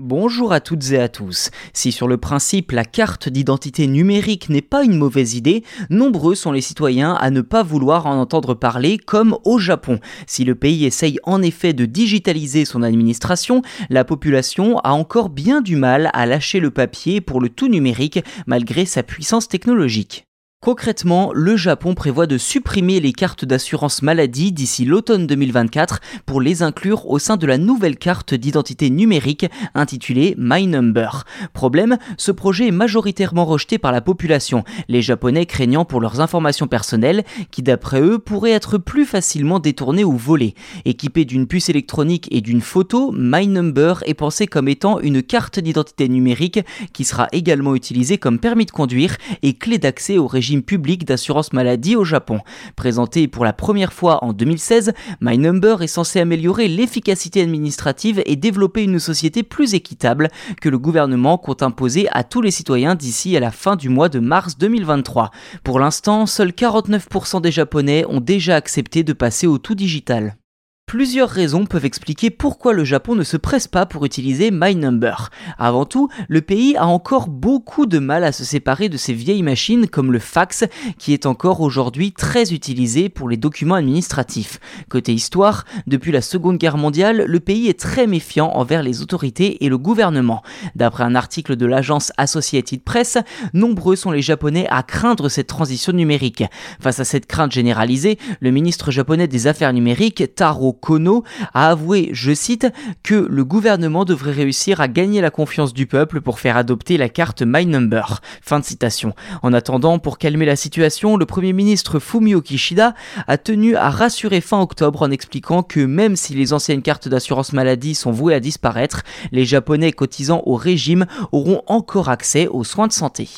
Bonjour à toutes et à tous. Si sur le principe la carte d'identité numérique n'est pas une mauvaise idée, nombreux sont les citoyens à ne pas vouloir en entendre parler comme au Japon. Si le pays essaye en effet de digitaliser son administration, la population a encore bien du mal à lâcher le papier pour le tout numérique malgré sa puissance technologique. Concrètement, le Japon prévoit de supprimer les cartes d'assurance maladie d'ici l'automne 2024 pour les inclure au sein de la nouvelle carte d'identité numérique intitulée My Number. Problème, ce projet est majoritairement rejeté par la population, les Japonais craignant pour leurs informations personnelles qui d'après eux pourraient être plus facilement détournées ou volées. Équipé d'une puce électronique et d'une photo, My Number est pensé comme étant une carte d'identité numérique qui sera également utilisée comme permis de conduire et clé d'accès au régime public d'assurance maladie au Japon. Présenté pour la première fois en 2016, My Number est censé améliorer l'efficacité administrative et développer une société plus équitable que le gouvernement compte imposer à tous les citoyens d'ici à la fin du mois de mars 2023. Pour l'instant, seuls 49% des Japonais ont déjà accepté de passer au tout digital. Plusieurs raisons peuvent expliquer pourquoi le Japon ne se presse pas pour utiliser My Number. Avant tout, le pays a encore beaucoup de mal à se séparer de ces vieilles machines comme le fax qui est encore aujourd'hui très utilisé pour les documents administratifs. Côté histoire, depuis la Seconde Guerre mondiale, le pays est très méfiant envers les autorités et le gouvernement. D'après un article de l'agence Associated Press, nombreux sont les Japonais à craindre cette transition numérique. Face à cette crainte généralisée, le ministre japonais des Affaires numériques, Taro Kono a avoué, je cite, que le gouvernement devrait réussir à gagner la confiance du peuple pour faire adopter la carte My Number. En attendant, pour calmer la situation, le premier ministre Fumio Kishida a tenu à rassurer fin octobre en expliquant que même si les anciennes cartes d'assurance maladie sont vouées à disparaître, les Japonais cotisant au régime auront encore accès aux soins de santé.